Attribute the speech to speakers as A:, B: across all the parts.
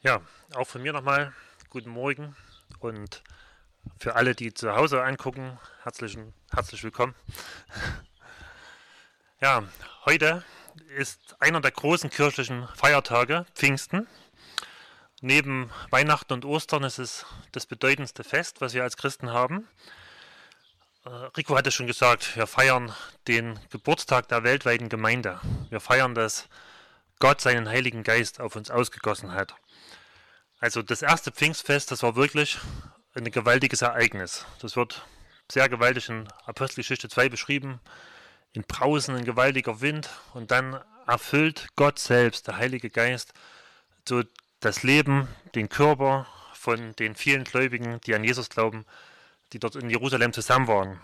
A: Ja, auch von mir nochmal guten Morgen und für alle, die zu Hause angucken, herzlichen, herzlich willkommen. Ja, heute ist einer der großen kirchlichen Feiertage, Pfingsten. Neben Weihnachten und Ostern ist es das bedeutendste Fest, was wir als Christen haben. Äh, Rico hatte schon gesagt, wir feiern den Geburtstag der weltweiten Gemeinde. Wir feiern, dass Gott seinen Heiligen Geist auf uns ausgegossen hat. Also das erste Pfingstfest, das war wirklich ein gewaltiges Ereignis. Das wird sehr gewaltig in Apostelgeschichte 2 beschrieben. In Brausen, ein gewaltiger Wind und dann erfüllt Gott selbst, der Heilige Geist, so das Leben, den Körper von den vielen Gläubigen, die an Jesus glauben, die dort in Jerusalem zusammen waren.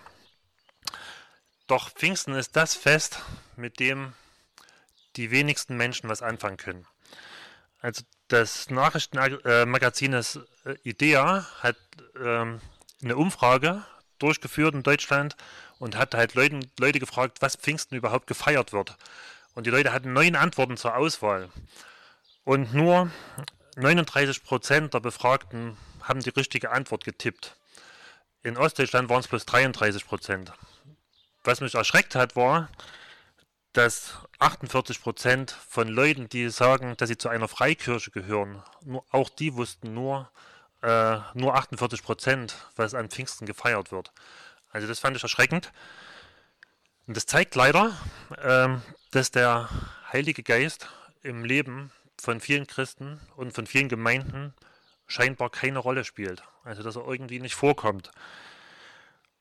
A: Doch Pfingsten ist das Fest, mit dem die wenigsten Menschen was anfangen können. Also das Nachrichtenmagazin äh, IDEA hat ähm, eine Umfrage durchgeführt in Deutschland und hat halt Leuten, Leute gefragt, was Pfingsten überhaupt gefeiert wird. Und die Leute hatten neun Antworten zur Auswahl. Und nur 39 Prozent der Befragten haben die richtige Antwort getippt. In Ostdeutschland waren es plus 33 Prozent. Was mich erschreckt hat, war, dass 48 Prozent von Leuten, die sagen, dass sie zu einer Freikirche gehören, nur, auch die wussten nur, äh, nur 48 Prozent, was an Pfingsten gefeiert wird. Also das fand ich erschreckend. Und das zeigt leider, ähm, dass der Heilige Geist im Leben von vielen Christen und von vielen Gemeinden scheinbar keine Rolle spielt. Also dass er irgendwie nicht vorkommt.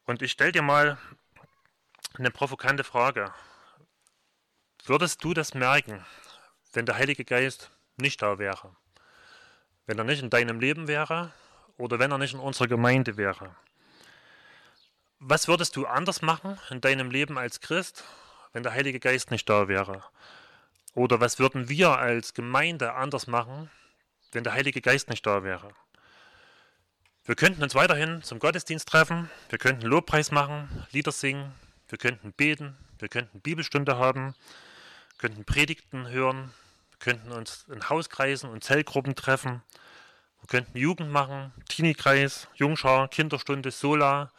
A: Und ich stelle dir mal eine provokante Frage. Würdest du das merken, wenn der Heilige Geist nicht da wäre? Wenn er nicht in deinem Leben wäre oder wenn er nicht in unserer Gemeinde wäre? Was würdest du anders machen in deinem Leben als Christ, wenn der Heilige Geist nicht da wäre? Oder was würden wir als Gemeinde anders machen, wenn der Heilige Geist nicht da wäre? Wir könnten uns weiterhin zum Gottesdienst treffen, wir könnten Lobpreis machen, Lieder singen, wir könnten beten, wir könnten Bibelstunde haben, könnten Predigten hören, wir könnten uns in Hauskreisen und Zellgruppen treffen, wir könnten Jugend machen, Teenie-Kreis, Jungschar, Kinderstunde, Sola.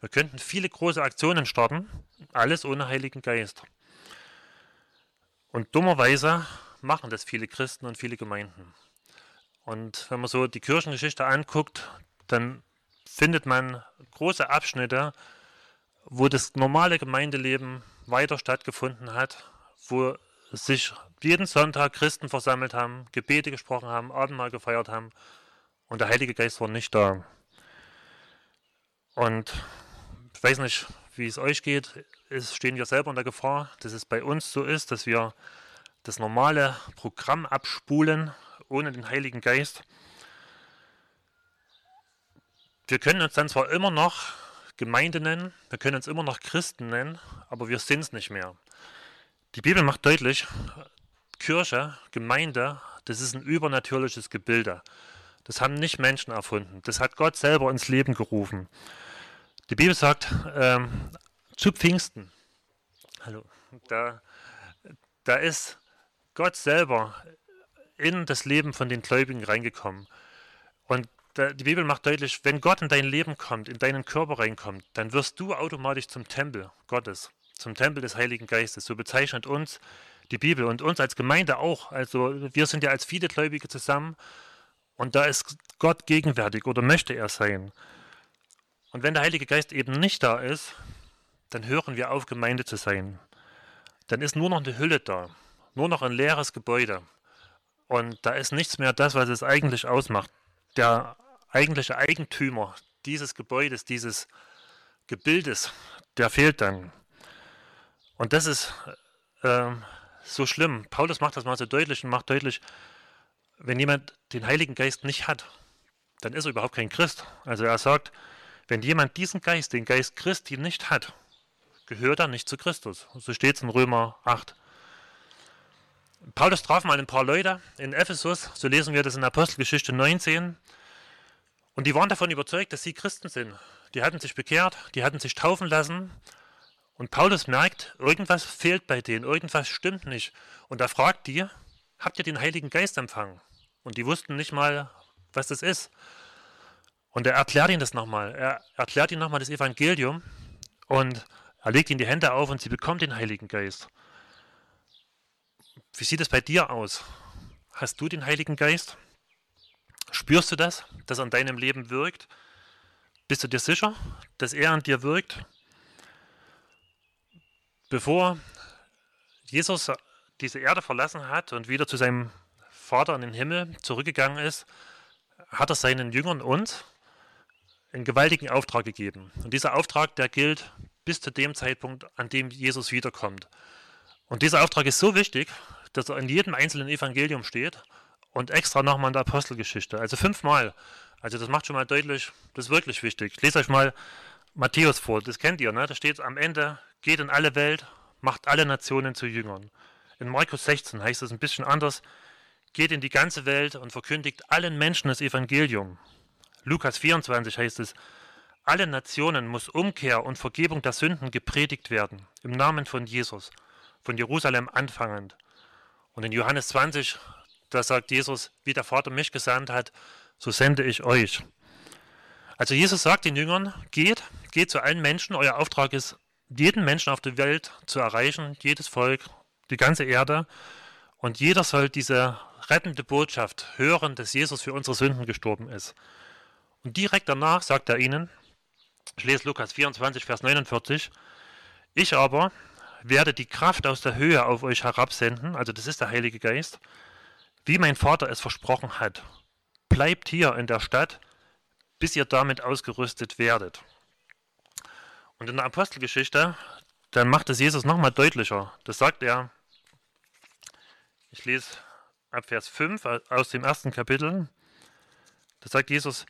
A: Wir könnten viele große Aktionen starten, alles ohne Heiligen Geist. Und dummerweise machen das viele Christen und viele Gemeinden. Und wenn man so die Kirchengeschichte anguckt, dann findet man große Abschnitte, wo das normale Gemeindeleben weiter stattgefunden hat, wo sich jeden Sonntag Christen versammelt haben, Gebete gesprochen haben, Abendmahl gefeiert haben und der Heilige Geist war nicht da. Und ich weiß nicht, wie es euch geht, es stehen wir selber in der Gefahr, dass es bei uns so ist, dass wir das normale Programm abspulen ohne den Heiligen Geist. Wir können uns dann zwar immer noch Gemeinde nennen, wir können uns immer noch Christen nennen, aber wir sind es nicht mehr. Die Bibel macht deutlich, Kirche, Gemeinde, das ist ein übernatürliches Gebilde. Das haben nicht Menschen erfunden. Das hat Gott selber ins Leben gerufen. Die Bibel sagt, ähm, zu Pfingsten, hallo, da, da ist Gott selber in das Leben von den Gläubigen reingekommen. Und die Bibel macht deutlich, wenn Gott in dein Leben kommt, in deinen Körper reinkommt, dann wirst du automatisch zum Tempel Gottes zum Tempel des Heiligen Geistes. So bezeichnet uns die Bibel und uns als Gemeinde auch. Also wir sind ja als viele Gläubige zusammen und da ist Gott gegenwärtig oder möchte er sein. Und wenn der Heilige Geist eben nicht da ist, dann hören wir auf, Gemeinde zu sein. Dann ist nur noch eine Hülle da, nur noch ein leeres Gebäude. Und da ist nichts mehr das, was es eigentlich ausmacht. Der eigentliche Eigentümer dieses Gebäudes, dieses Gebildes, der fehlt dann. Und das ist äh, so schlimm. Paulus macht das mal so deutlich und macht deutlich, wenn jemand den Heiligen Geist nicht hat, dann ist er überhaupt kein Christ. Also er sagt, wenn jemand diesen Geist, den Geist Christi nicht hat, gehört er nicht zu Christus. So steht es in Römer 8. Paulus traf mal ein paar Leute in Ephesus, so lesen wir das in Apostelgeschichte 19. Und die waren davon überzeugt, dass sie Christen sind. Die hatten sich bekehrt, die hatten sich taufen lassen und Paulus merkt, irgendwas fehlt bei denen, irgendwas stimmt nicht. Und er fragt die, habt ihr den Heiligen Geist empfangen? Und die wussten nicht mal, was das ist. Und er erklärt ihnen das nochmal. Er erklärt ihnen nochmal das Evangelium und er legt ihnen die Hände auf und sie bekommt den Heiligen Geist. Wie sieht es bei dir aus? Hast du den Heiligen Geist? Spürst du das, dass er in deinem Leben wirkt? Bist du dir sicher, dass er an dir wirkt? Bevor Jesus diese Erde verlassen hat und wieder zu seinem Vater in den Himmel zurückgegangen ist, hat er seinen Jüngern uns einen gewaltigen Auftrag gegeben. Und dieser Auftrag, der gilt bis zu dem Zeitpunkt, an dem Jesus wiederkommt. Und dieser Auftrag ist so wichtig, dass er in jedem einzelnen Evangelium steht und extra nochmal in der Apostelgeschichte. Also fünfmal. Also das macht schon mal deutlich, das ist wirklich wichtig. Ich lese euch mal Matthäus vor, das kennt ihr, ne? Da steht am Ende, geht in alle Welt, macht alle Nationen zu Jüngern. In Markus 16 heißt es ein bisschen anders, geht in die ganze Welt und verkündigt allen Menschen das Evangelium. Lukas 24 heißt es, alle Nationen muss Umkehr und Vergebung der Sünden gepredigt werden, im Namen von Jesus, von Jerusalem anfangend. Und in Johannes 20, da sagt Jesus, wie der Vater mich gesandt hat, so sende ich euch. Also Jesus sagt den Jüngern, geht, geht zu allen Menschen, euer Auftrag ist, jeden Menschen auf der Welt zu erreichen, jedes Volk, die ganze Erde. Und jeder soll diese rettende Botschaft hören, dass Jesus für unsere Sünden gestorben ist. Und direkt danach sagt er ihnen, ich lese Lukas 24, Vers 49, ich aber werde die Kraft aus der Höhe auf euch herabsenden, also das ist der Heilige Geist, wie mein Vater es versprochen hat. Bleibt hier in der Stadt, bis ihr damit ausgerüstet werdet. Und in der Apostelgeschichte, dann macht es Jesus nochmal deutlicher. Das sagt er, ich lese ab Vers 5 aus dem ersten Kapitel. Da sagt Jesus,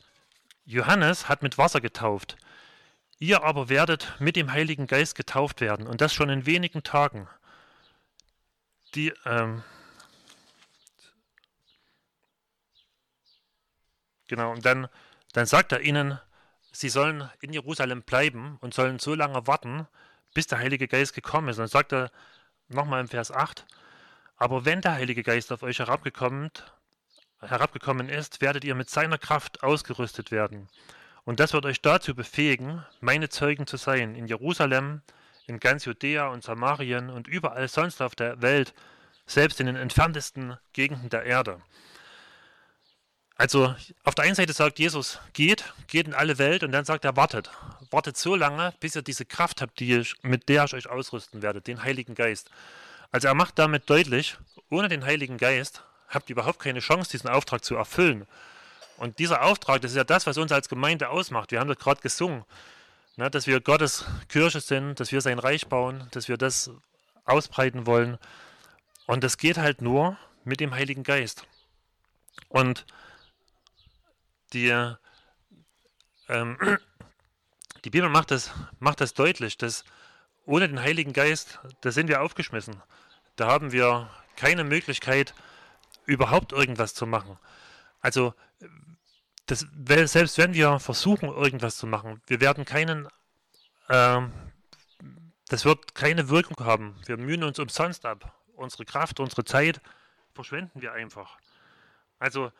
A: Johannes hat mit Wasser getauft. Ihr aber werdet mit dem Heiligen Geist getauft werden und das schon in wenigen Tagen. Die, ähm, genau, und dann, dann sagt er ihnen, sie sollen in Jerusalem bleiben und sollen so lange warten, bis der Heilige Geist gekommen ist. Und dann sagt er nochmal im Vers 8, aber wenn der Heilige Geist auf euch herabgekommen, herabgekommen ist, werdet ihr mit seiner Kraft ausgerüstet werden. Und das wird euch dazu befähigen, meine Zeugen zu sein, in Jerusalem, in ganz Judäa und Samarien und überall sonst auf der Welt, selbst in den entferntesten Gegenden der Erde. Also auf der einen Seite sagt Jesus, geht, geht in alle Welt und dann sagt er, wartet. Wartet so lange, bis ihr diese Kraft habt, die ich, mit der ich euch ausrüsten werde, den Heiligen Geist. Also er macht damit deutlich, ohne den Heiligen Geist habt ihr überhaupt keine Chance, diesen Auftrag zu erfüllen. Und dieser Auftrag, das ist ja das, was uns als Gemeinde ausmacht. Wir haben das gerade gesungen, ne, dass wir Gottes Kirche sind, dass wir sein Reich bauen, dass wir das ausbreiten wollen. Und das geht halt nur mit dem Heiligen Geist. Und die, ähm, die Bibel macht das, macht das deutlich, dass ohne den Heiligen Geist, da sind wir aufgeschmissen. Da haben wir keine Möglichkeit, überhaupt irgendwas zu machen. Also, das, selbst wenn wir versuchen, irgendwas zu machen, wir werden keinen, äh, das wird keine Wirkung haben. Wir mühen uns umsonst ab. Unsere Kraft, unsere Zeit verschwenden wir einfach. Also,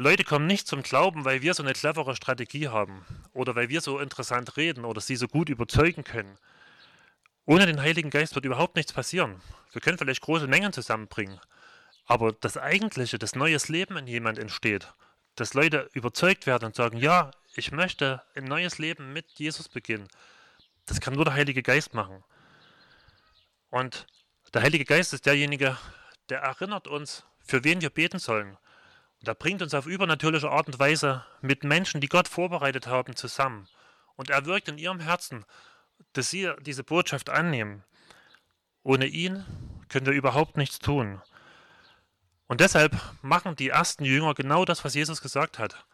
A: Leute kommen nicht zum Glauben, weil wir so eine clevere Strategie haben oder weil wir so interessant reden oder sie so gut überzeugen können. Ohne den Heiligen Geist wird überhaupt nichts passieren. Wir können vielleicht große Mengen zusammenbringen, aber das Eigentliche, das neues Leben in jemand entsteht, dass Leute überzeugt werden und sagen, ja, ich möchte ein neues Leben mit Jesus beginnen, das kann nur der Heilige Geist machen. Und der Heilige Geist ist derjenige, der erinnert uns, für wen wir beten sollen. Und er bringt uns auf übernatürliche Art und Weise mit Menschen, die Gott vorbereitet haben, zusammen. Und er wirkt in ihrem Herzen dass sie diese Botschaft annehmen. Ohne ihn können wir überhaupt nichts tun. Und deshalb machen die ersten Jünger genau das, was Jesus gesagt hat.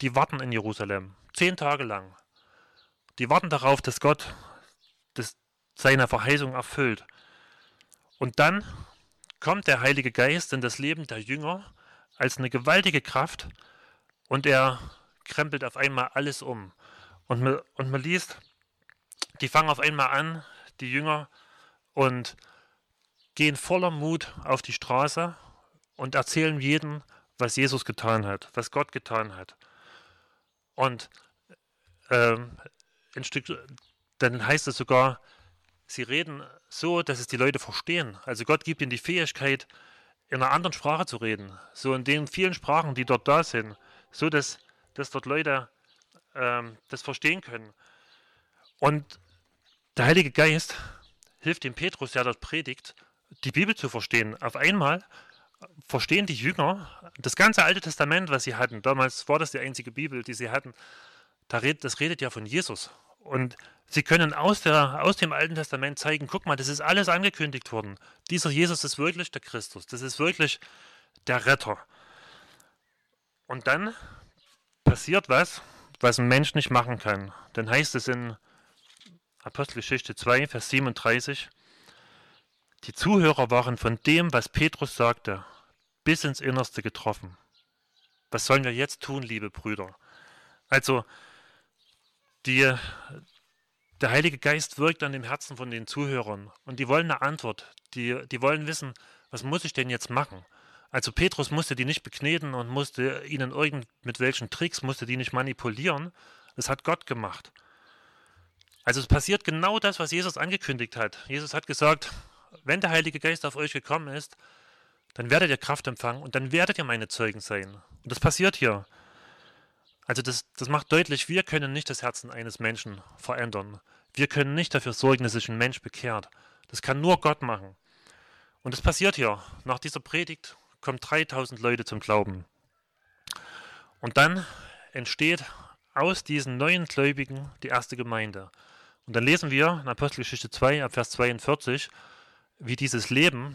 A: Die warten in Jerusalem, zehn Tage lang. Die warten darauf, dass Gott das, seine Verheißung erfüllt. Und dann kommt der Heilige Geist in das Leben der Jünger als eine gewaltige Kraft und er krempelt auf einmal alles um. Und man, und man liest, die fangen auf einmal an, die Jünger, und gehen voller Mut auf die Straße und erzählen jedem, was Jesus getan hat, was Gott getan hat. Und ähm, ein Stück, dann heißt es sogar, sie reden so, dass es die Leute verstehen. Also Gott gibt ihnen die Fähigkeit, in einer anderen Sprache zu reden. So in den vielen Sprachen, die dort da sind. So, dass, dass dort Leute ähm, das verstehen können. Und der Heilige Geist hilft dem Petrus, der dort predigt, die Bibel zu verstehen. Auf einmal verstehen die Jünger das ganze Alte Testament, was sie hatten. Damals war das die einzige Bibel, die sie hatten. das redet ja von Jesus. Und sie können aus, der, aus dem Alten Testament zeigen, guck mal, das ist alles angekündigt worden. Dieser Jesus ist wirklich der Christus. Das ist wirklich der Retter. Und dann passiert was, was ein Mensch nicht machen kann. Dann heißt es in Apostelgeschichte 2, Vers 37, die Zuhörer waren von dem, was Petrus sagte, bis ins Innerste getroffen. Was sollen wir jetzt tun, liebe Brüder? Also, die, der Heilige Geist wirkt an dem Herzen von den Zuhörern und die wollen eine Antwort. Die, die wollen wissen, was muss ich denn jetzt machen? Also Petrus musste die nicht bekneten und musste ihnen irgend mit welchen Tricks, musste die nicht manipulieren. Das hat Gott gemacht. Also es passiert genau das, was Jesus angekündigt hat. Jesus hat gesagt, wenn der Heilige Geist auf euch gekommen ist, dann werdet ihr Kraft empfangen und dann werdet ihr meine Zeugen sein. Und das passiert hier. Also das, das macht deutlich, wir können nicht das Herzen eines Menschen verändern. Wir können nicht dafür sorgen, dass sich ein Mensch bekehrt. Das kann nur Gott machen. Und das passiert hier. Nach dieser Predigt kommen 3000 Leute zum Glauben. Und dann entsteht aus diesen neuen Gläubigen die erste Gemeinde. Und dann lesen wir in Apostelgeschichte 2, ab Vers 42, wie dieses Leben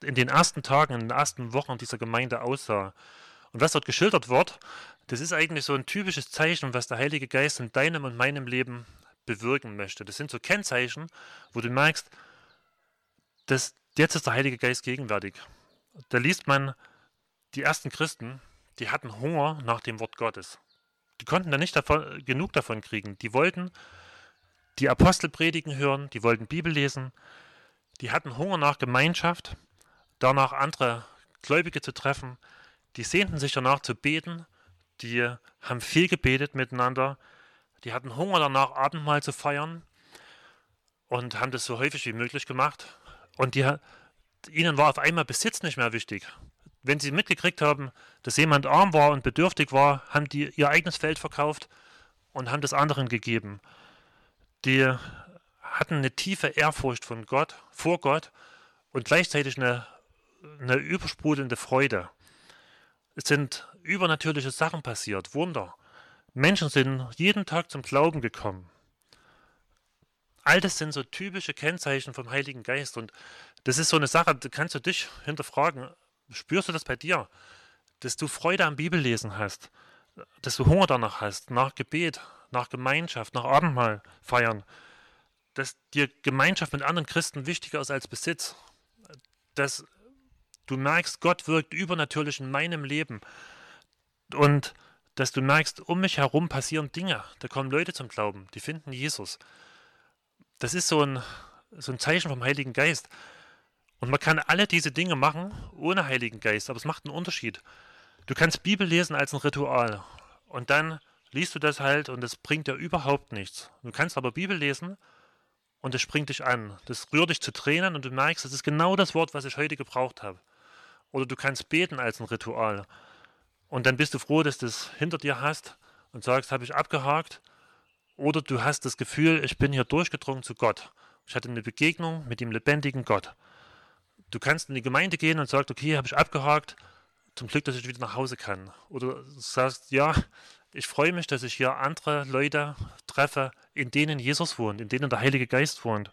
A: in den ersten Tagen, in den ersten Wochen dieser Gemeinde aussah. Und was dort geschildert wird, das ist eigentlich so ein typisches Zeichen, was der Heilige Geist in deinem und meinem Leben bewirken möchte. Das sind so Kennzeichen, wo du merkst, dass jetzt ist der Heilige Geist gegenwärtig. Da liest man, die ersten Christen, die hatten Hunger nach dem Wort Gottes. Die konnten da nicht davon, genug davon kriegen. Die wollten die Apostel predigen hören, die wollten Bibel lesen, die hatten Hunger nach Gemeinschaft, danach andere Gläubige zu treffen, die sehnten sich danach zu beten, die haben viel gebetet miteinander, die hatten Hunger danach, Abendmahl zu feiern und haben das so häufig wie möglich gemacht. Und die, ihnen war auf einmal Besitz nicht mehr wichtig. Wenn sie mitgekriegt haben, dass jemand arm war und bedürftig war, haben die ihr eigenes Feld verkauft und haben das anderen gegeben. Die hatten eine tiefe Ehrfurcht von Gott, vor Gott und gleichzeitig eine, eine übersprudelnde Freude. Es sind übernatürliche Sachen passiert, Wunder. Menschen sind jeden Tag zum Glauben gekommen. All das sind so typische Kennzeichen vom Heiligen Geist. Und das ist so eine Sache, da kannst du dich hinterfragen. Spürst du das bei dir? Dass du Freude am Bibellesen hast, dass du Hunger danach hast, nach Gebet, nach Gemeinschaft, nach Abendmahl feiern, dass dir Gemeinschaft mit anderen Christen wichtiger ist als Besitz, dass du merkst, Gott wirkt übernatürlich in meinem Leben und dass du merkst, um mich herum passieren Dinge, da kommen Leute zum Glauben, die finden Jesus. Das ist so ein, so ein Zeichen vom Heiligen Geist. Und man kann alle diese Dinge machen ohne Heiligen Geist, aber es macht einen Unterschied. Du kannst Bibel lesen als ein Ritual und dann liest du das halt und es bringt dir überhaupt nichts. Du kannst aber Bibel lesen und es springt dich an. Das rührt dich zu Tränen und du merkst, das ist genau das Wort, was ich heute gebraucht habe. Oder du kannst beten als ein Ritual. Und dann bist du froh, dass du es hinter dir hast und sagst, habe ich abgehakt. Oder du hast das Gefühl, ich bin hier durchgedrungen zu Gott. Ich hatte eine Begegnung mit dem lebendigen Gott. Du kannst in die Gemeinde gehen und sagst, okay, habe ich abgehakt. Zum Glück, dass ich wieder nach Hause kann. Oder sagst, ja, ich freue mich, dass ich hier andere Leute treffe, in denen Jesus wohnt, in denen der Heilige Geist wohnt.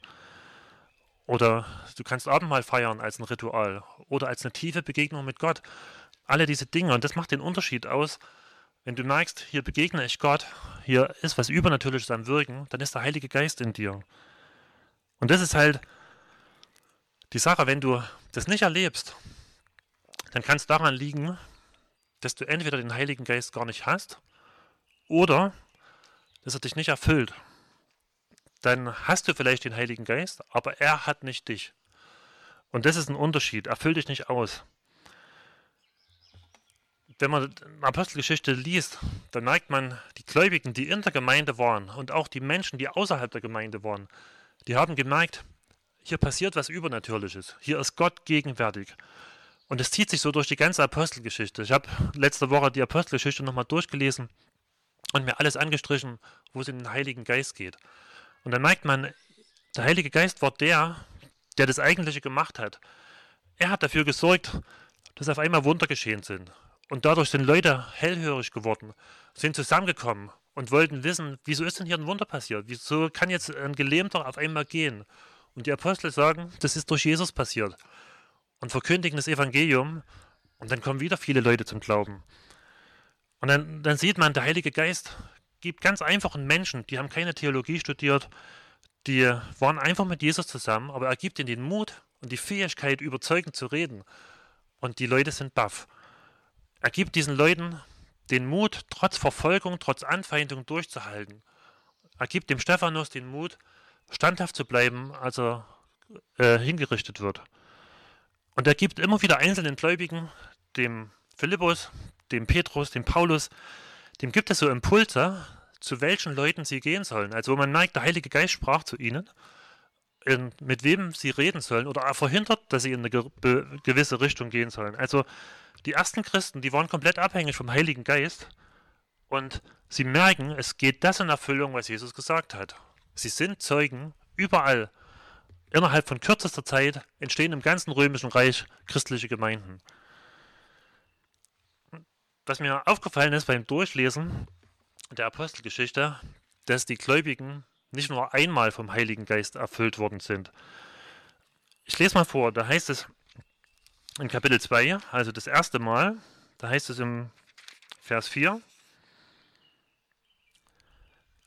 A: Oder du kannst Abendmahl feiern als ein Ritual oder als eine tiefe Begegnung mit Gott. Alle diese Dinge. Und das macht den Unterschied aus. Wenn du merkst, hier begegne ich Gott, hier ist was Übernatürliches am Wirken, dann ist der Heilige Geist in dir. Und das ist halt die Sache, wenn du das nicht erlebst, dann kann es daran liegen, dass du entweder den Heiligen Geist gar nicht hast oder dass er dich nicht erfüllt. Dann hast du vielleicht den Heiligen Geist, aber er hat nicht dich. Und das ist ein Unterschied. Er füllt dich nicht aus. Wenn man Apostelgeschichte liest, dann merkt man, die Gläubigen, die in der Gemeinde waren und auch die Menschen, die außerhalb der Gemeinde waren, die haben gemerkt, hier passiert was Übernatürliches. Hier ist Gott gegenwärtig. Und es zieht sich so durch die ganze Apostelgeschichte. Ich habe letzte Woche die Apostelgeschichte nochmal durchgelesen und mir alles angestrichen, wo es in den Heiligen Geist geht. Und dann merkt man, der Heilige Geist war der, der das Eigentliche gemacht hat. Er hat dafür gesorgt, dass auf einmal Wunder geschehen sind. Und dadurch sind Leute hellhörig geworden, sind zusammengekommen und wollten wissen, wieso ist denn hier ein Wunder passiert? Wieso kann jetzt ein Gelähmter auf einmal gehen? Und die Apostel sagen, das ist durch Jesus passiert. Und verkündigen das Evangelium. Und dann kommen wieder viele Leute zum Glauben. Und dann, dann sieht man, der Heilige Geist gibt ganz einfachen Menschen, die haben keine Theologie studiert, die waren einfach mit Jesus zusammen, aber er gibt ihnen den Mut und die Fähigkeit, überzeugend zu reden. Und die Leute sind baff. Er gibt diesen Leuten den Mut, trotz Verfolgung, trotz Anfeindung durchzuhalten. Er gibt dem Stephanus den Mut, standhaft zu bleiben, als er äh, hingerichtet wird. Und er gibt immer wieder einzelnen Gläubigen, dem Philippus, dem Petrus, dem Paulus, dem gibt es so Impulse, zu welchen Leuten sie gehen sollen. Also wo man merkt, der Heilige Geist sprach zu ihnen, in, mit wem sie reden sollen, oder er verhindert, dass sie in eine ge gewisse Richtung gehen sollen. Also die ersten Christen, die waren komplett abhängig vom Heiligen Geist und sie merken, es geht das in Erfüllung, was Jesus gesagt hat. Sie sind Zeugen überall. Innerhalb von kürzester Zeit entstehen im ganzen römischen Reich christliche Gemeinden. Was mir aufgefallen ist beim Durchlesen der Apostelgeschichte, dass die Gläubigen nicht nur einmal vom Heiligen Geist erfüllt worden sind. Ich lese mal vor, da heißt es in Kapitel 2, also das erste Mal, da heißt es im Vers 4,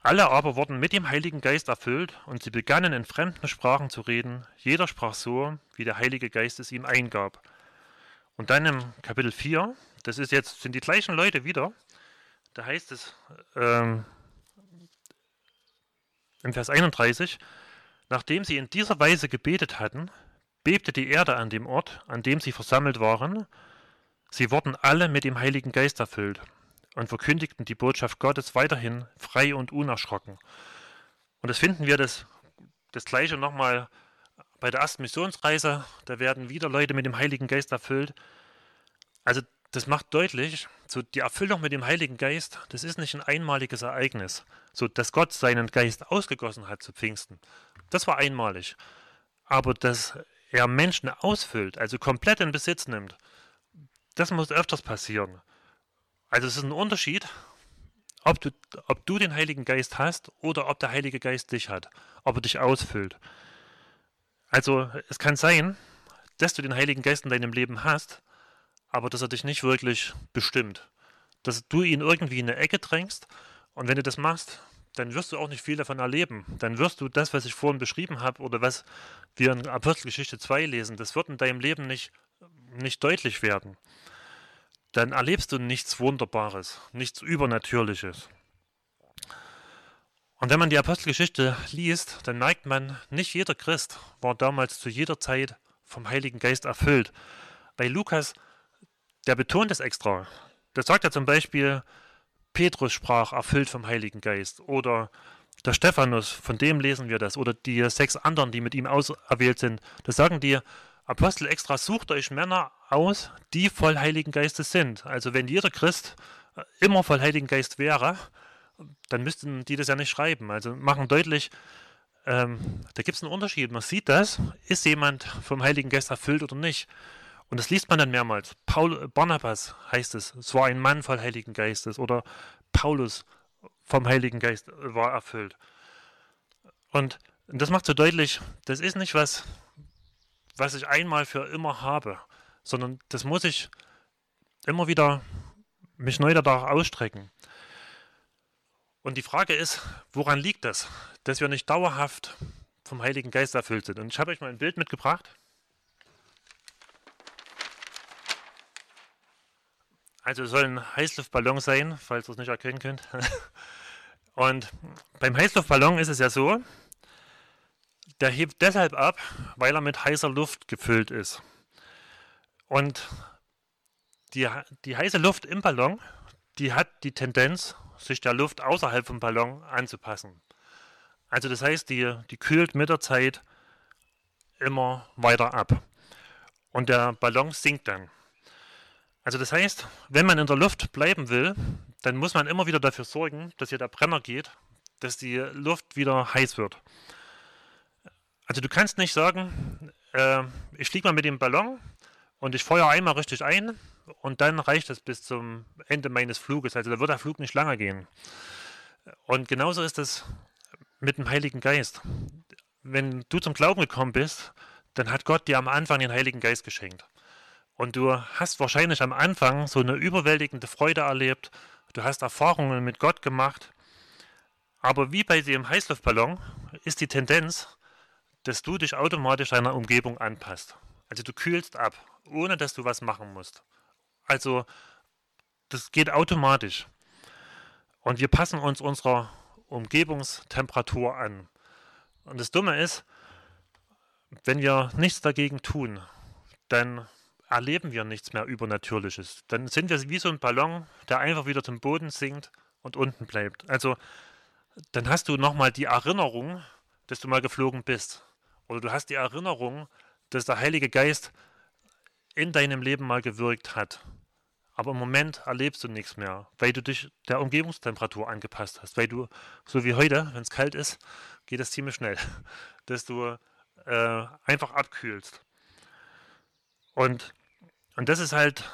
A: alle aber wurden mit dem Heiligen Geist erfüllt und sie begannen in fremden Sprachen zu reden. Jeder sprach so, wie der Heilige Geist es ihm eingab. Und dann im Kapitel 4, das ist jetzt, sind die gleichen Leute wieder, da heißt es ähm, im Vers 31, nachdem sie in dieser Weise gebetet hatten, bebte die Erde an dem Ort, an dem sie versammelt waren. Sie wurden alle mit dem Heiligen Geist erfüllt und verkündigten die Botschaft Gottes weiterhin frei und unerschrocken. Und das finden wir das, das gleiche nochmal bei der ersten Missionsreise. Da werden wieder Leute mit dem Heiligen Geist erfüllt. Also das macht deutlich, so die Erfüllung mit dem Heiligen Geist, das ist nicht ein einmaliges Ereignis. So, dass Gott seinen Geist ausgegossen hat zu Pfingsten, das war einmalig. Aber dass er Menschen ausfüllt, also komplett in Besitz nimmt, das muss öfters passieren. Also es ist ein Unterschied, ob du, ob du den Heiligen Geist hast oder ob der Heilige Geist dich hat, ob er dich ausfüllt. Also es kann sein, dass du den Heiligen Geist in deinem Leben hast, aber dass er dich nicht wirklich bestimmt. Dass du ihn irgendwie in eine Ecke drängst und wenn du das machst, dann wirst du auch nicht viel davon erleben. Dann wirst du das, was ich vorhin beschrieben habe oder was wir in Apostelgeschichte 2 lesen, das wird in deinem Leben nicht, nicht deutlich werden dann erlebst du nichts Wunderbares, nichts Übernatürliches. Und wenn man die Apostelgeschichte liest, dann merkt man, nicht jeder Christ war damals zu jeder Zeit vom Heiligen Geist erfüllt. Bei Lukas, der betont es extra. Der sagt ja zum Beispiel, Petrus sprach erfüllt vom Heiligen Geist. Oder der Stephanus, von dem lesen wir das. Oder die sechs anderen, die mit ihm auserwählt sind. Da sagen die, Apostel extra, sucht euch Männer aus, die voll Heiligen Geistes sind. Also wenn jeder Christ äh, immer voll Heiligen Geist wäre, dann müssten die das ja nicht schreiben. Also machen deutlich, ähm, da gibt es einen Unterschied. Man sieht das, ist jemand vom Heiligen Geist erfüllt oder nicht. Und das liest man dann mehrmals. Paul, Barnabas heißt es, es war ein Mann voll Heiligen Geistes. Oder Paulus vom Heiligen Geist war erfüllt. Und das macht so deutlich, das ist nicht was, was ich einmal für immer habe, sondern das muss ich immer wieder mich neu danach ausstrecken. Und die Frage ist, woran liegt das, dass wir nicht dauerhaft vom Heiligen Geist erfüllt sind? Und ich habe euch mal ein Bild mitgebracht. Also es soll ein Heißluftballon sein, falls ihr es nicht erkennen könnt. Und beim Heißluftballon ist es ja so, der hebt deshalb ab, weil er mit heißer Luft gefüllt ist. Und die, die heiße Luft im Ballon, die hat die Tendenz, sich der Luft außerhalb vom Ballon anzupassen. Also das heißt, die, die kühlt mit der Zeit immer weiter ab. Und der Ballon sinkt dann. Also das heißt, wenn man in der Luft bleiben will, dann muss man immer wieder dafür sorgen, dass hier der Brenner geht, dass die Luft wieder heiß wird. Also du kannst nicht sagen, äh, ich fliege mal mit dem Ballon und ich feuere einmal richtig ein und dann reicht es bis zum Ende meines Fluges. Also da wird der Flug nicht lange gehen. Und genauso ist es mit dem Heiligen Geist. Wenn du zum Glauben gekommen bist, dann hat Gott dir am Anfang den Heiligen Geist geschenkt. Und du hast wahrscheinlich am Anfang so eine überwältigende Freude erlebt. Du hast Erfahrungen mit Gott gemacht. Aber wie bei dem Heißluftballon ist die Tendenz, dass du dich automatisch deiner Umgebung anpasst. Also du kühlst ab, ohne dass du was machen musst. Also das geht automatisch. Und wir passen uns unserer Umgebungstemperatur an. Und das Dumme ist, wenn wir nichts dagegen tun, dann erleben wir nichts mehr Übernatürliches. Dann sind wir wie so ein Ballon, der einfach wieder zum Boden sinkt und unten bleibt. Also dann hast du nochmal die Erinnerung, dass du mal geflogen bist. Oder du hast die Erinnerung, dass der Heilige Geist in deinem Leben mal gewirkt hat. Aber im Moment erlebst du nichts mehr, weil du dich der Umgebungstemperatur angepasst hast. Weil du, so wie heute, wenn es kalt ist, geht es ziemlich schnell, dass du äh, einfach abkühlst. Und, und das ist halt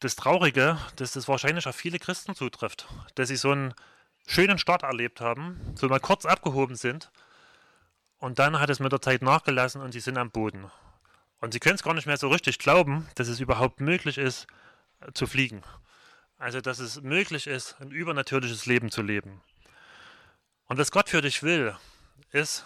A: das Traurige, dass das wahrscheinlich auf viele Christen zutrifft, dass sie so einen schönen Start erlebt haben, so mal kurz abgehoben sind und dann hat es mit der Zeit nachgelassen und sie sind am Boden. Und sie können es gar nicht mehr so richtig glauben, dass es überhaupt möglich ist, äh, zu fliegen. Also, dass es möglich ist, ein übernatürliches Leben zu leben. Und was Gott für dich will, ist,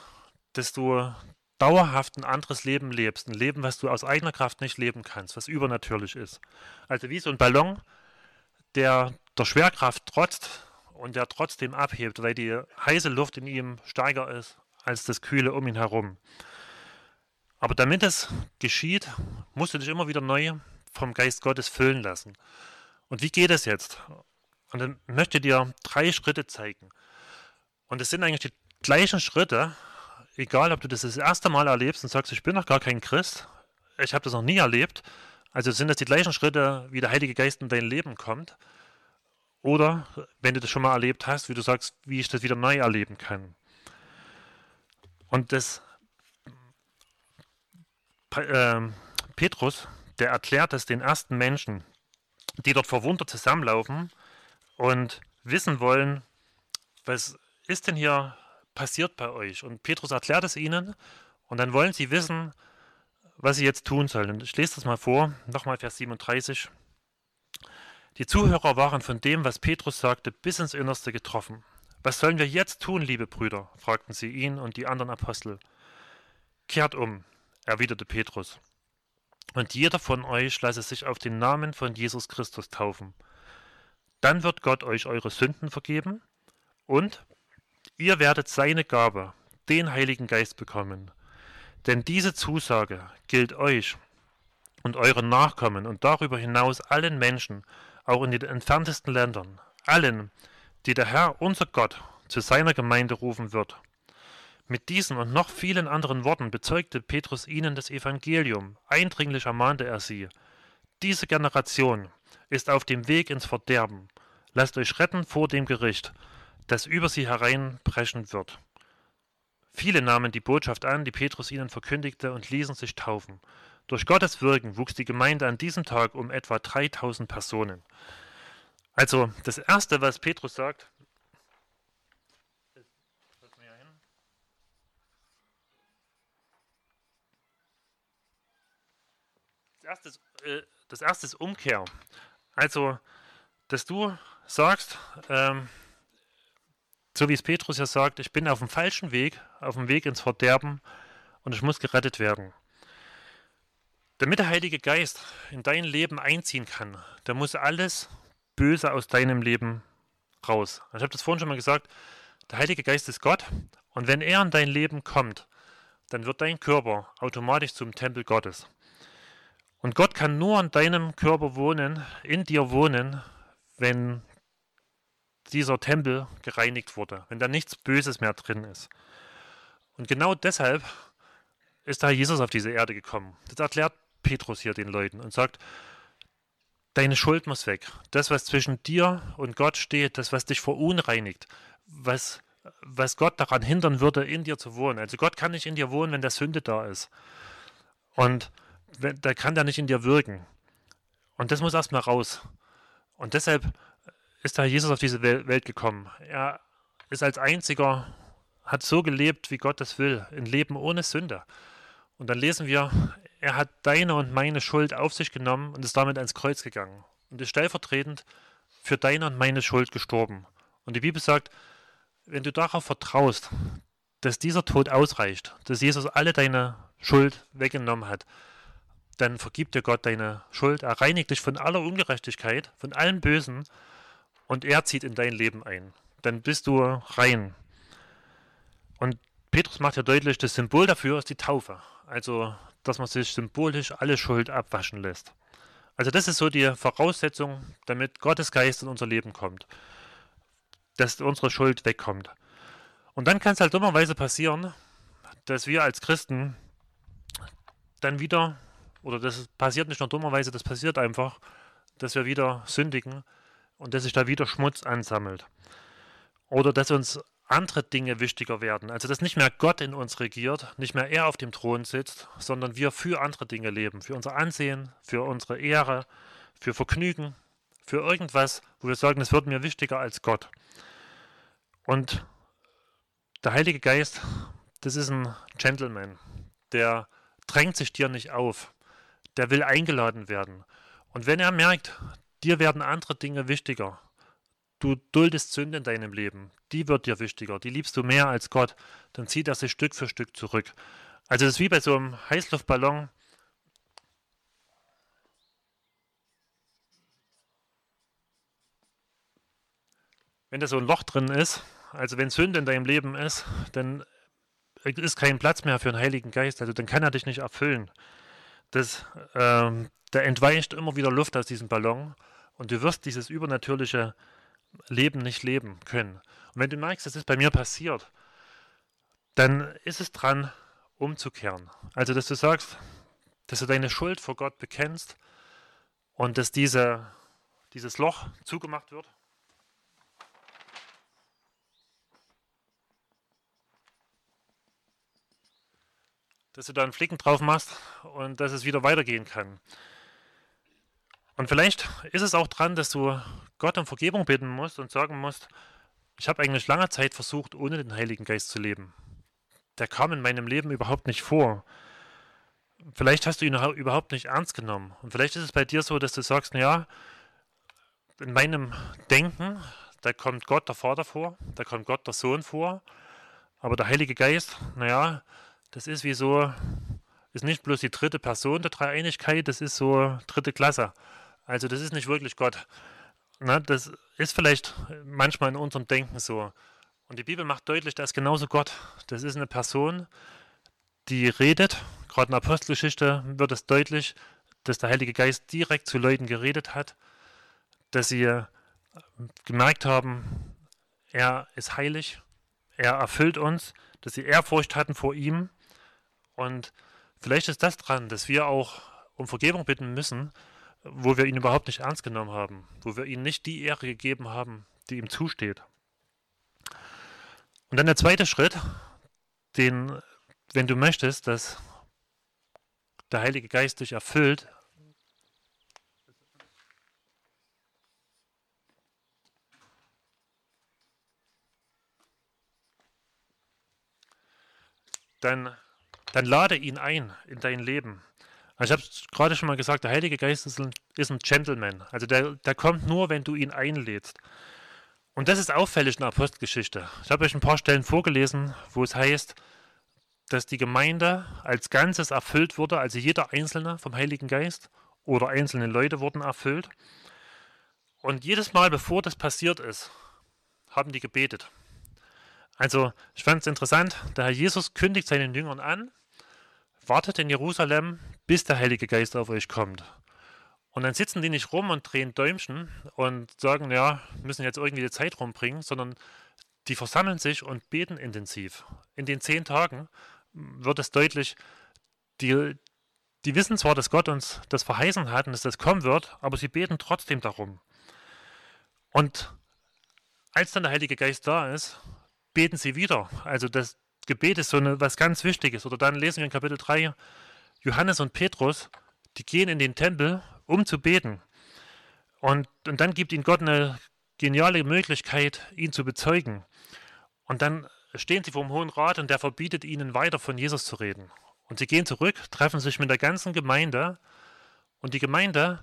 A: dass du dauerhaft ein anderes Leben lebst. Ein Leben, was du aus eigener Kraft nicht leben kannst, was übernatürlich ist. Also wie so ein Ballon, der der Schwerkraft trotzt und der trotzdem abhebt, weil die heiße Luft in ihm stärker ist als das Kühle um ihn herum. Aber damit es geschieht, musst du dich immer wieder neu vom Geist Gottes füllen lassen. Und wie geht es jetzt? Und dann möchte ich dir drei Schritte zeigen. Und es sind eigentlich die gleichen Schritte, egal ob du das das erste Mal erlebst und sagst, ich bin noch gar kein Christ, ich habe das noch nie erlebt, also sind das die gleichen Schritte, wie der Heilige Geist in dein Leben kommt. Oder wenn du das schon mal erlebt hast, wie du sagst, wie ich das wieder neu erleben kann. Und das äh, Petrus, der erklärt es den ersten Menschen, die dort verwundert zusammenlaufen und wissen wollen, was ist denn hier passiert bei euch? Und Petrus erklärt es ihnen und dann wollen sie wissen, was sie jetzt tun sollen. Und ich lese das mal vor, nochmal Vers 37. Die Zuhörer waren von dem, was Petrus sagte, bis ins Innerste getroffen. Was sollen wir jetzt tun, liebe Brüder? fragten sie ihn und die anderen Apostel. Kehrt um, erwiderte Petrus. Und jeder von euch lasse sich auf den Namen von Jesus Christus taufen. Dann wird Gott euch eure Sünden vergeben und ihr werdet seine Gabe, den Heiligen Geist bekommen. Denn diese Zusage gilt euch und euren Nachkommen und darüber hinaus allen Menschen, auch in den entferntesten Ländern, allen, die der Herr, unser Gott, zu seiner Gemeinde rufen wird. Mit diesen und noch vielen anderen Worten bezeugte Petrus ihnen das Evangelium, eindringlich ermahnte er sie. Diese Generation ist auf dem Weg ins Verderben. Lasst euch retten vor dem Gericht, das über sie hereinbrechen wird. Viele nahmen die Botschaft an, die Petrus ihnen verkündigte, und ließen sich taufen. Durch Gottes Wirken wuchs die Gemeinde an diesem Tag um etwa 3000 Personen. Also das Erste, was Petrus sagt, das erste, ist, äh, Umkehr. Also, dass du sagst, ähm, so wie es Petrus ja sagt, ich bin auf dem falschen Weg, auf dem Weg ins Verderben und ich muss gerettet werden. Damit der Heilige Geist in dein Leben einziehen kann, da muss alles Böse aus deinem Leben raus. Ich habe das vorhin schon mal gesagt, der Heilige Geist ist Gott und wenn er in dein Leben kommt, dann wird dein Körper automatisch zum Tempel Gottes. Und Gott kann nur in deinem Körper wohnen, in dir wohnen, wenn dieser Tempel gereinigt wurde, wenn da nichts Böses mehr drin ist. Und genau deshalb ist da Jesus auf diese Erde gekommen. Das erklärt Petrus hier den Leuten und sagt, deine Schuld muss weg. Das, was zwischen dir und Gott steht, das, was dich verunreinigt, was, was Gott daran hindern würde, in dir zu wohnen. Also Gott kann nicht in dir wohnen, wenn der Sünde da ist. Und da kann der nicht in dir wirken. Und das muss erstmal raus. Und deshalb ist da Jesus auf diese Welt gekommen. Er ist als einziger, hat so gelebt, wie Gott es will, ein Leben ohne Sünde. Und dann lesen wir, er hat deine und meine Schuld auf sich genommen und ist damit ans Kreuz gegangen und ist stellvertretend für deine und meine Schuld gestorben. Und die Bibel sagt, wenn du darauf vertraust, dass dieser Tod ausreicht, dass Jesus alle deine Schuld weggenommen hat, dann vergibt dir Gott deine Schuld, er reinigt dich von aller Ungerechtigkeit, von allem Bösen und er zieht in dein Leben ein. Dann bist du rein. Und Petrus macht ja deutlich, das Symbol dafür ist die Taufe. Also, dass man sich symbolisch alle Schuld abwaschen lässt. Also das ist so die Voraussetzung, damit Gottes Geist in unser Leben kommt. Dass unsere Schuld wegkommt. Und dann kann es halt dummerweise passieren, dass wir als Christen dann wieder, oder das passiert nicht nur dummerweise, das passiert einfach, dass wir wieder sündigen und dass sich da wieder Schmutz ansammelt. Oder dass uns andere Dinge wichtiger werden. Also dass nicht mehr Gott in uns regiert, nicht mehr er auf dem Thron sitzt, sondern wir für andere Dinge leben, für unser Ansehen, für unsere Ehre, für Vergnügen, für irgendwas, wo wir sagen, es wird mir wichtiger als Gott. Und der Heilige Geist, das ist ein Gentleman, der drängt sich dir nicht auf, der will eingeladen werden. Und wenn er merkt, dir werden andere Dinge wichtiger, du duldest Sünde in deinem Leben, die wird dir wichtiger, die liebst du mehr als Gott, dann zieht er sich Stück für Stück zurück. Also das ist wie bei so einem Heißluftballon. Wenn da so ein Loch drin ist, also wenn Sünde in deinem Leben ist, dann ist kein Platz mehr für einen Heiligen Geist, also dann kann er dich nicht erfüllen. Das, ähm, da entweicht immer wieder Luft aus diesem Ballon und du wirst dieses übernatürliche Leben nicht leben können. Und wenn du merkst, das ist bei mir passiert, dann ist es dran, umzukehren. Also, dass du sagst, dass du deine Schuld vor Gott bekennst und dass diese, dieses Loch zugemacht wird. Dass du da einen Flicken drauf machst und dass es wieder weitergehen kann. Und vielleicht ist es auch dran, dass du Gott um Vergebung bitten musst und sagen musst, ich habe eigentlich lange Zeit versucht, ohne den Heiligen Geist zu leben. Der kam in meinem Leben überhaupt nicht vor. Vielleicht hast du ihn überhaupt nicht ernst genommen. Und vielleicht ist es bei dir so, dass du sagst, naja, in meinem Denken, da kommt Gott der Vater vor, da kommt Gott der Sohn vor, aber der Heilige Geist, naja, das ist wie so, ist nicht bloß die dritte Person der Dreieinigkeit, das ist so dritte Klasse. Also das ist nicht wirklich Gott. Na, das ist vielleicht manchmal in unserem Denken so. Und die Bibel macht deutlich, da ist genauso Gott. Das ist eine Person, die redet. Gerade in der Apostelgeschichte wird es deutlich, dass der Heilige Geist direkt zu Leuten geredet hat, dass sie äh, gemerkt haben, er ist heilig, er erfüllt uns, dass sie Ehrfurcht hatten vor ihm. Und vielleicht ist das dran, dass wir auch um Vergebung bitten müssen, wo wir ihn überhaupt nicht ernst genommen haben, wo wir ihm nicht die Ehre gegeben haben, die ihm zusteht. Und dann der zweite Schritt, den, wenn du möchtest, dass der Heilige Geist dich erfüllt, dann, dann lade ihn ein in dein Leben. Also ich habe gerade schon mal gesagt, der Heilige Geist ist ein, ist ein Gentleman. Also der, der kommt nur, wenn du ihn einlädst. Und das ist auffällig in der Apostelgeschichte. Ich habe euch ein paar Stellen vorgelesen, wo es heißt, dass die Gemeinde als Ganzes erfüllt wurde, also jeder Einzelne vom Heiligen Geist oder einzelne Leute wurden erfüllt. Und jedes Mal, bevor das passiert ist, haben die gebetet. Also ich fand es interessant, der Herr Jesus kündigt seinen Jüngern an, wartet in Jerusalem, bis der Heilige Geist auf euch kommt. Und dann sitzen die nicht rum und drehen Däumchen und sagen, ja, müssen jetzt irgendwie die Zeit rumbringen, sondern die versammeln sich und beten intensiv. In den zehn Tagen wird es deutlich, die, die wissen zwar, dass Gott uns das verheißen hat und dass das kommen wird, aber sie beten trotzdem darum. Und als dann der Heilige Geist da ist, beten sie wieder. Also das Gebet ist so eine, was ganz Wichtiges. Oder dann lesen wir in Kapitel 3, Johannes und Petrus, die gehen in den Tempel, um zu beten. Und, und dann gibt ihnen Gott eine geniale Möglichkeit, ihn zu bezeugen. Und dann stehen sie vor dem Hohen Rat und der verbietet ihnen weiter von Jesus zu reden. Und sie gehen zurück, treffen sich mit der ganzen Gemeinde und die Gemeinde,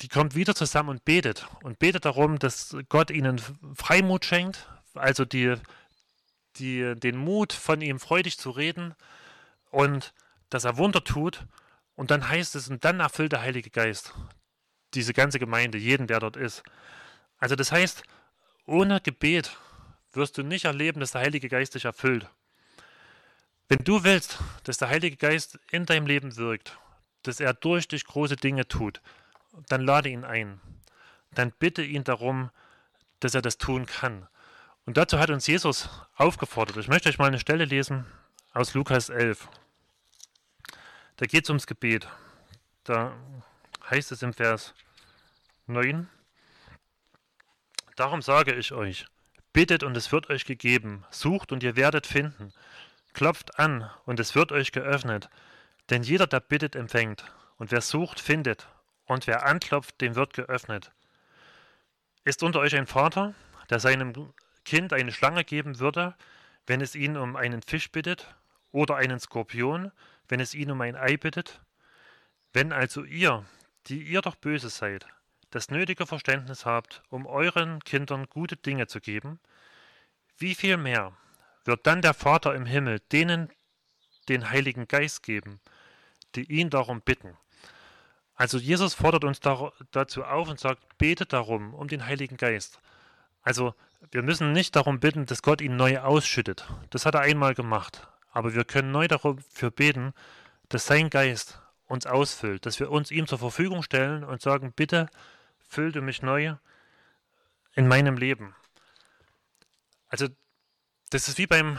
A: die kommt wieder zusammen und betet und betet darum, dass Gott ihnen Freimut schenkt, also die, die, den Mut, von ihm freudig zu reden und dass er Wunder tut. Und dann heißt es, und dann erfüllt der Heilige Geist diese ganze Gemeinde, jeden, der dort ist. Also das heißt, ohne Gebet wirst du nicht erleben, dass der Heilige Geist dich erfüllt. Wenn du willst, dass der Heilige Geist in deinem Leben wirkt, dass er durch dich große Dinge tut, dann lade ihn ein. Dann bitte ihn darum, dass er das tun kann. Und dazu hat uns Jesus aufgefordert. Ich möchte euch mal eine Stelle lesen aus Lukas 11. Da geht es ums Gebet. Da heißt es im Vers 9. Darum sage ich euch, bittet und es wird euch gegeben, sucht und ihr werdet finden, Klopft an, und es wird euch geöffnet. Denn jeder, der bittet, empfängt. Und wer sucht, findet. Und wer anklopft, dem wird geöffnet. Ist unter euch ein Vater, der seinem Kind eine Schlange geben würde, wenn es ihn um einen Fisch bittet, oder einen Skorpion, wenn es ihn um ein Ei bittet? Wenn also ihr, die ihr doch böse seid, das nötige Verständnis habt, um euren Kindern gute Dinge zu geben, wie viel mehr wird dann der Vater im Himmel denen den Heiligen Geist geben, die ihn darum bitten. Also Jesus fordert uns dazu auf und sagt, betet darum, um den Heiligen Geist. Also wir müssen nicht darum bitten, dass Gott ihn neu ausschüttet. Das hat er einmal gemacht. Aber wir können neu dafür beten, dass sein Geist uns ausfüllt, dass wir uns ihm zur Verfügung stellen und sagen, bitte füllte mich neu in meinem Leben. Also das ist wie beim,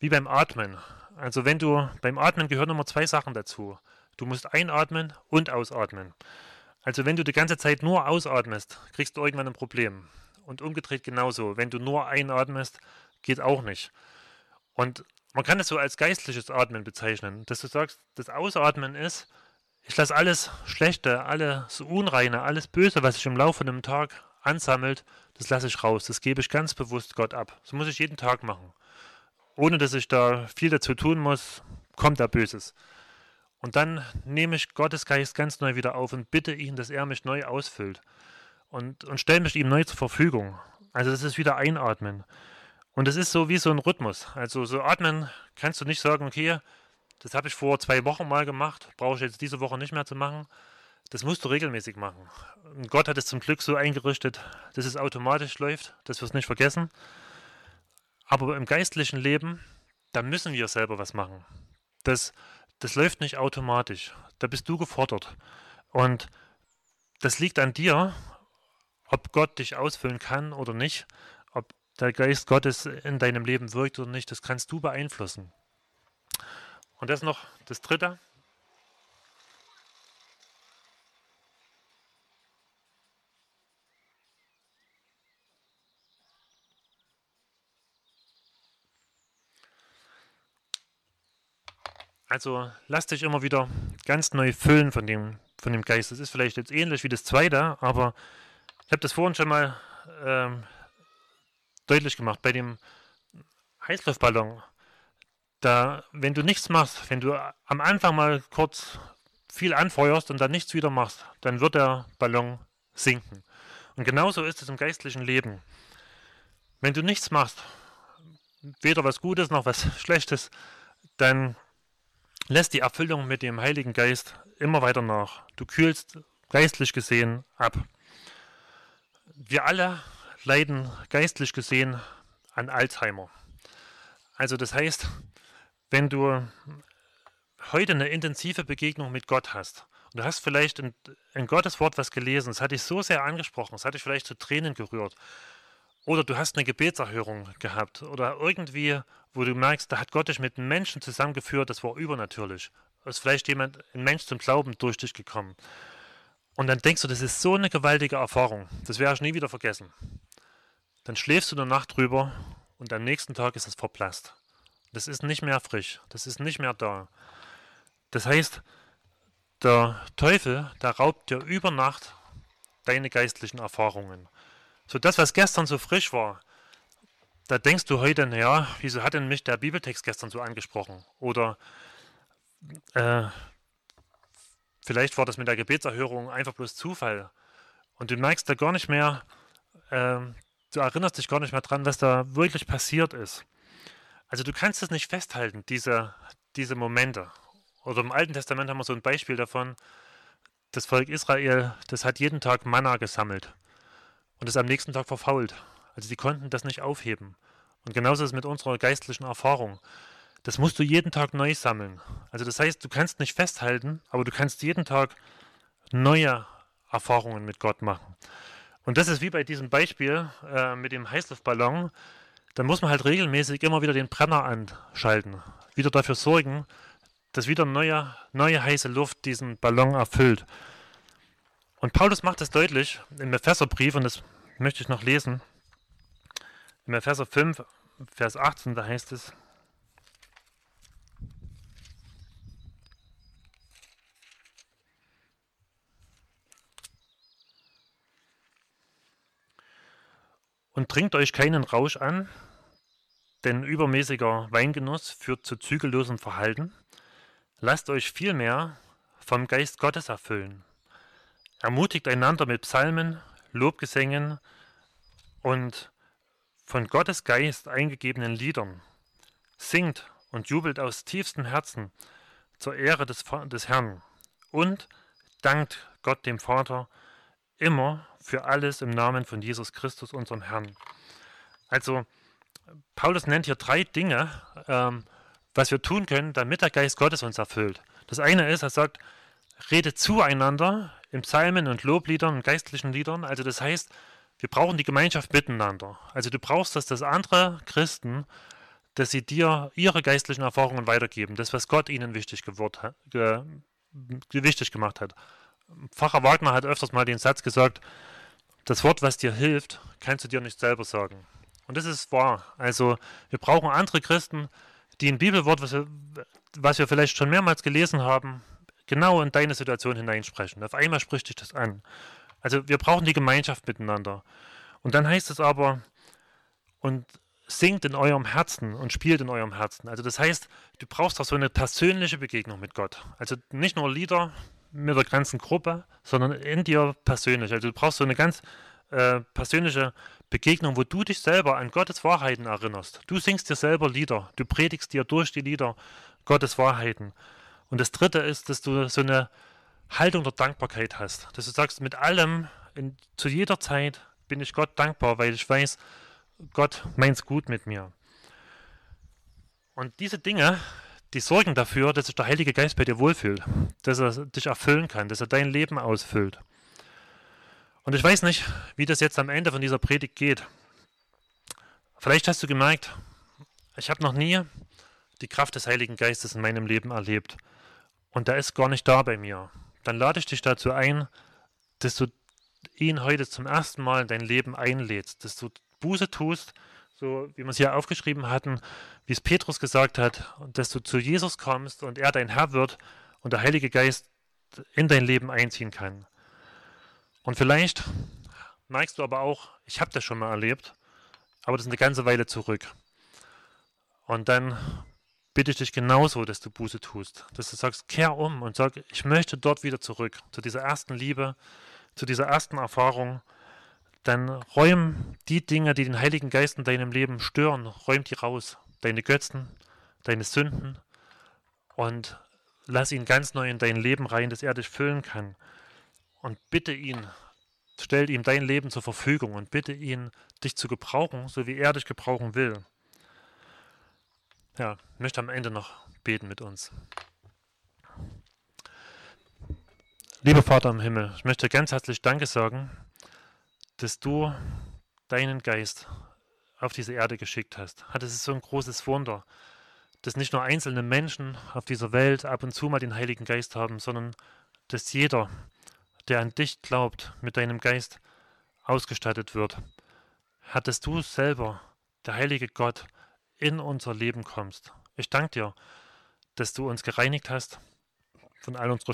A: wie beim Atmen. Also wenn du beim Atmen gehören immer zwei Sachen dazu. Du musst einatmen und ausatmen. Also wenn du die ganze Zeit nur ausatmest, kriegst du irgendwann ein Problem. Und umgedreht genauso. Wenn du nur einatmest, geht auch nicht. Und man kann es so als geistliches Atmen bezeichnen, dass du sagst, das Ausatmen ist, ich lasse alles Schlechte, alles Unreine, alles Böse, was sich im Laufe einem Tag ansammelt, das lasse ich raus. Das gebe ich ganz bewusst Gott ab. Das muss ich jeden Tag machen. Ohne dass ich da viel dazu tun muss, kommt da Böses. Und dann nehme ich Gottes Geist ganz neu wieder auf und bitte ihn, dass er mich neu ausfüllt. Und, und stelle mich ihm neu zur Verfügung. Also das ist wieder Einatmen. Und es ist so wie so ein Rhythmus. Also so atmen kannst du nicht sagen, okay, das habe ich vor zwei Wochen mal gemacht, brauche ich jetzt diese Woche nicht mehr zu machen. Das musst du regelmäßig machen. Und Gott hat es zum Glück so eingerichtet, dass es automatisch läuft, dass wir es nicht vergessen. Aber im geistlichen Leben, da müssen wir selber was machen. Das, das läuft nicht automatisch. Da bist du gefordert. Und das liegt an dir, ob Gott dich ausfüllen kann oder nicht, ob der Geist Gottes in deinem Leben wirkt oder nicht, das kannst du beeinflussen. Und das noch das Dritte. Also lass dich immer wieder ganz neu füllen von dem, von dem Geist. Das ist vielleicht jetzt ähnlich wie das zweite, aber ich habe das vorhin schon mal ähm, deutlich gemacht. Bei dem Heißluftballon, da, wenn du nichts machst, wenn du am Anfang mal kurz viel anfeuerst und dann nichts wieder machst, dann wird der Ballon sinken. Und genauso ist es im geistlichen Leben. Wenn du nichts machst, weder was Gutes noch was Schlechtes, dann lässt die Erfüllung mit dem Heiligen Geist immer weiter nach. Du kühlst geistlich gesehen ab. Wir alle leiden geistlich gesehen an Alzheimer. Also das heißt, wenn du, heute eine intensive Begegnung mit Gott hast, und du hast vielleicht in, Gottes Wort was gelesen, es hat dich so sehr angesprochen, es hat dich vielleicht zu Tränen gerührt, oder du hast eine Gebetserhörung gehabt, oder irgendwie, wo du merkst, da hat Gott dich mit Menschen zusammengeführt, das war übernatürlich. Ist vielleicht jemand, ein Mensch zum Glauben durch dich gekommen. Und dann denkst du, das ist so eine gewaltige Erfahrung, das werde ich nie wieder vergessen. Dann schläfst du eine Nacht drüber und am nächsten Tag ist es verblasst. Das ist nicht mehr frisch, das ist nicht mehr da. Das heißt, der Teufel, der raubt dir über Nacht deine geistlichen Erfahrungen. So das, was gestern so frisch war, da denkst du heute, naja, wieso hat denn mich der Bibeltext gestern so angesprochen? Oder äh, vielleicht war das mit der Gebetserhörung einfach bloß Zufall. Und du merkst da gar nicht mehr, äh, du erinnerst dich gar nicht mehr dran, was da wirklich passiert ist. Also du kannst es nicht festhalten, diese, diese Momente. Oder im Alten Testament haben wir so ein Beispiel davon, das Volk Israel, das hat jeden Tag Manna gesammelt und ist am nächsten Tag verfault. Also sie konnten das nicht aufheben. Und genauso ist es mit unserer geistlichen Erfahrung. Das musst du jeden Tag neu sammeln. Also das heißt, du kannst nicht festhalten, aber du kannst jeden Tag neue Erfahrungen mit Gott machen. Und das ist wie bei diesem Beispiel äh, mit dem Heißluftballon. Da muss man halt regelmäßig immer wieder den Brenner anschalten. Wieder dafür sorgen, dass wieder neue, neue heiße Luft diesen Ballon erfüllt. Und Paulus macht das deutlich im Epheserbrief, und das möchte ich noch lesen. Im Epheser 5, Vers 18, da heißt es, Und trinkt euch keinen Rausch an, denn übermäßiger Weingenuss führt zu zügellosem Verhalten. Lasst euch vielmehr vom Geist Gottes erfüllen. Ermutigt einander mit Psalmen, Lobgesängen und von Gottes Geist eingegebenen Liedern. Singt und jubelt aus tiefstem Herzen zur Ehre des, des Herrn und dankt Gott dem Vater immer für alles im Namen von Jesus Christus, unserem Herrn. Also, Paulus nennt hier drei Dinge, ähm, was wir tun können, damit der Geist Gottes uns erfüllt. Das eine ist, er sagt, redet zueinander in Psalmen und Lobliedern und geistlichen Liedern. Also das heißt, wir brauchen die Gemeinschaft miteinander. Also du brauchst das, dass andere Christen, dass sie dir ihre geistlichen Erfahrungen weitergeben, das, was Gott ihnen wichtig, geworden, ge, wichtig gemacht hat. Pfarrer Wagner hat öfters mal den Satz gesagt, das Wort, was dir hilft, kannst du dir nicht selber sagen. Und das ist wahr. Also wir brauchen andere Christen, die ein Bibelwort, was wir, was wir vielleicht schon mehrmals gelesen haben, genau in deine Situation hineinsprechen. Auf einmal spricht dich das an. Also wir brauchen die Gemeinschaft miteinander. Und dann heißt es aber, und singt in eurem Herzen und spielt in eurem Herzen. Also das heißt, du brauchst auch so eine persönliche Begegnung mit Gott. Also nicht nur Lieder mit der ganzen Gruppe, sondern in dir persönlich. Also du brauchst so eine ganz äh, persönliche Begegnung, wo du dich selber an Gottes Wahrheiten erinnerst. Du singst dir selber Lieder, du predigst dir durch die Lieder Gottes Wahrheiten. Und das Dritte ist, dass du so eine Haltung der Dankbarkeit hast, dass du sagst, mit allem, in, zu jeder Zeit bin ich Gott dankbar, weil ich weiß, Gott meint es gut mit mir. Und diese Dinge, die sorgen dafür, dass sich der Heilige Geist bei dir wohlfühlt, dass er dich erfüllen kann, dass er dein Leben ausfüllt. Und ich weiß nicht, wie das jetzt am Ende von dieser Predigt geht. Vielleicht hast du gemerkt, ich habe noch nie die Kraft des Heiligen Geistes in meinem Leben erlebt. Und der ist gar nicht da bei mir. Dann lade ich dich dazu ein, dass du ihn heute zum ersten Mal in dein Leben einlädst, dass du Buße tust, so wie wir es hier aufgeschrieben hatten, wie es Petrus gesagt hat, dass du zu Jesus kommst und er dein Herr wird und der Heilige Geist in dein Leben einziehen kann. Und vielleicht merkst du aber auch, ich habe das schon mal erlebt, aber das ist eine ganze Weile zurück. Und dann bitte ich dich genauso, dass du Buße tust, dass du sagst, kehr um und sag, ich möchte dort wieder zurück, zu dieser ersten Liebe, zu dieser ersten Erfahrung. Dann räum die Dinge, die den Heiligen Geist in deinem Leben stören, räum die raus. Deine Götzen, deine Sünden und lass ihn ganz neu in dein Leben rein, dass er dich füllen kann und bitte ihn, stell ihm dein Leben zur Verfügung und bitte ihn, dich zu gebrauchen, so wie er dich gebrauchen will. Ja, ich möchte am Ende noch beten mit uns. Lieber Vater im Himmel, ich möchte ganz herzlich Danke sagen, dass du deinen Geist auf diese Erde geschickt hast. Das ist so ein großes Wunder, dass nicht nur einzelne Menschen auf dieser Welt ab und zu mal den Heiligen Geist haben, sondern dass jeder, der an dich glaubt, mit deinem Geist ausgestattet wird. Dass du selber, der heilige Gott, in unser Leben kommst. Ich danke dir, dass du uns gereinigt hast von all unserer